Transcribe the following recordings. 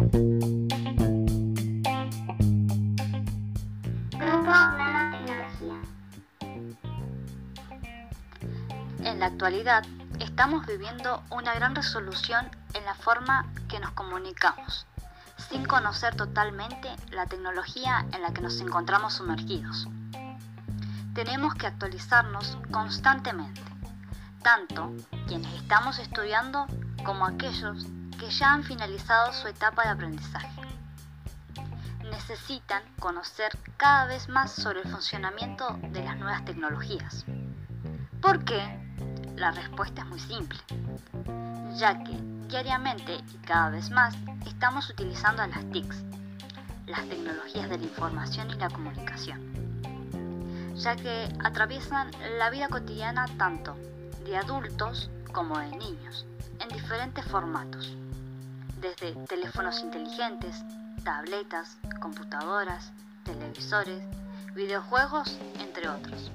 Grupo Nanotecnología. En la actualidad estamos viviendo una gran resolución en la forma que nos comunicamos, sin conocer totalmente la tecnología en la que nos encontramos sumergidos. Tenemos que actualizarnos constantemente, tanto quienes estamos estudiando como aquellos que ya han finalizado su etapa de aprendizaje. Necesitan conocer cada vez más sobre el funcionamiento de las nuevas tecnologías. ¿Por qué? La respuesta es muy simple, ya que diariamente y cada vez más estamos utilizando las TICs, las tecnologías de la información y la comunicación, ya que atraviesan la vida cotidiana tanto de adultos como de niños, en diferentes formatos, desde teléfonos inteligentes, tabletas, computadoras, televisores, videojuegos, entre otros.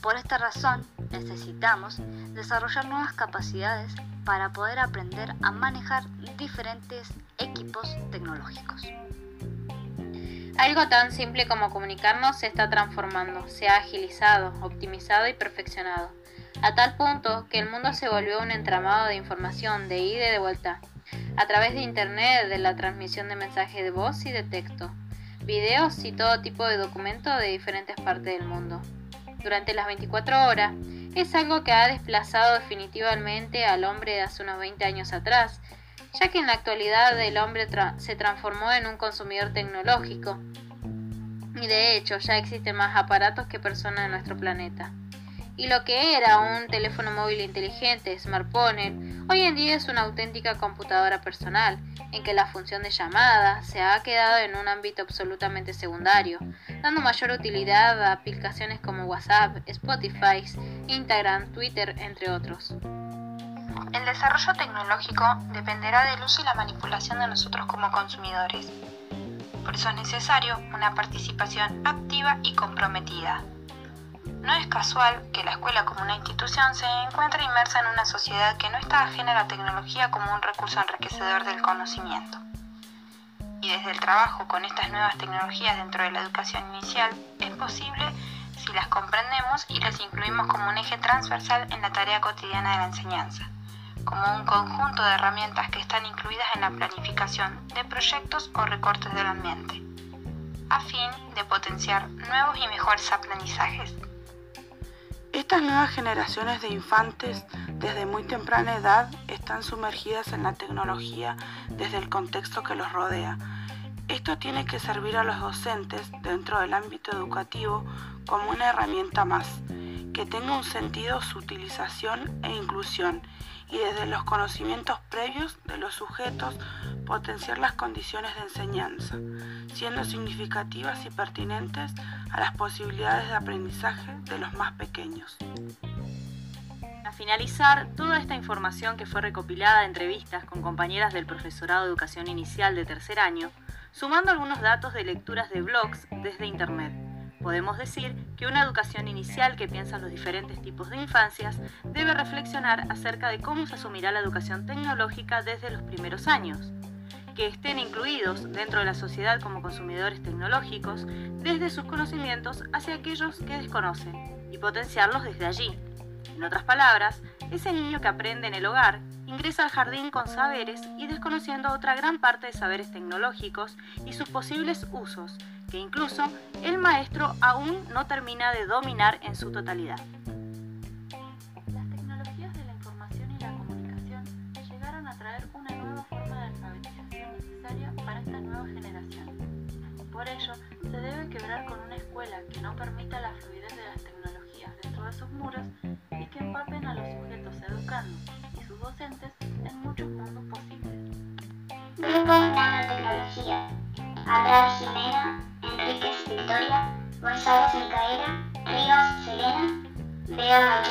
Por esta razón, necesitamos desarrollar nuevas capacidades para poder aprender a manejar diferentes equipos tecnológicos. Algo tan simple como comunicarnos se está transformando, se ha agilizado, optimizado y perfeccionado, a tal punto que el mundo se volvió un entramado de información de ida y de vuelta, a través de Internet, de la transmisión de mensajes de voz y de texto, videos y todo tipo de documentos de diferentes partes del mundo. Durante las 24 horas, es algo que ha desplazado definitivamente al hombre de hace unos 20 años atrás, ya que en la actualidad el hombre se transformó en un consumidor tecnológico. Y de hecho ya existen más aparatos que personas en nuestro planeta. Y lo que era un teléfono móvil inteligente, smartphone, hoy en día es una auténtica computadora personal, en que la función de llamada se ha quedado en un ámbito absolutamente secundario, dando mayor utilidad a aplicaciones como WhatsApp, Spotify, Instagram, Twitter, entre otros. El desarrollo tecnológico dependerá del uso y la manipulación de nosotros como consumidores. Por eso es necesario una participación activa y comprometida. No es casual que la escuela como una institución se encuentre inmersa en una sociedad que no está ajena a la tecnología como un recurso enriquecedor del conocimiento. Y desde el trabajo con estas nuevas tecnologías dentro de la educación inicial es posible si las comprendemos y las incluimos como un eje transversal en la tarea cotidiana de la enseñanza, como un conjunto de herramientas que están incluidas en la planificación de proyectos o recortes del ambiente, a fin de potenciar nuevos y mejores aprendizajes. Estas nuevas generaciones de infantes desde muy temprana edad están sumergidas en la tecnología desde el contexto que los rodea. Esto tiene que servir a los docentes dentro del ámbito educativo como una herramienta más, que tenga un sentido su utilización e inclusión y desde los conocimientos previos de los sujetos potenciar las condiciones de enseñanza, siendo significativas y pertinentes a las posibilidades de aprendizaje de los más pequeños. Para finalizar, toda esta información que fue recopilada de entrevistas con compañeras del profesorado de educación inicial de tercer año, sumando algunos datos de lecturas de blogs desde Internet Podemos decir que una educación inicial que piensa en los diferentes tipos de infancias debe reflexionar acerca de cómo se asumirá la educación tecnológica desde los primeros años, que estén incluidos dentro de la sociedad como consumidores tecnológicos desde sus conocimientos hacia aquellos que desconocen y potenciarlos desde allí. En otras palabras, ese niño que aprende en el hogar ingresa al jardín con saberes y desconociendo otra gran parte de saberes tecnológicos y sus posibles usos, que incluso el maestro aún no termina de dominar en su totalidad. Las tecnologías de la información y la comunicación llegaron a traer una nueva forma de alfabetización necesaria para esta nueva generación. Por ello, se debe quebrar con una escuela que no permita la fluidez de las tecnologías dentro de sus muros y que empapen a los sujetos educando docentes en muchos mundos posibles. Grupo Nanotecnología. Abraham Jimena. Enrique Victoria, González Micaela, Rivas Serena, Bea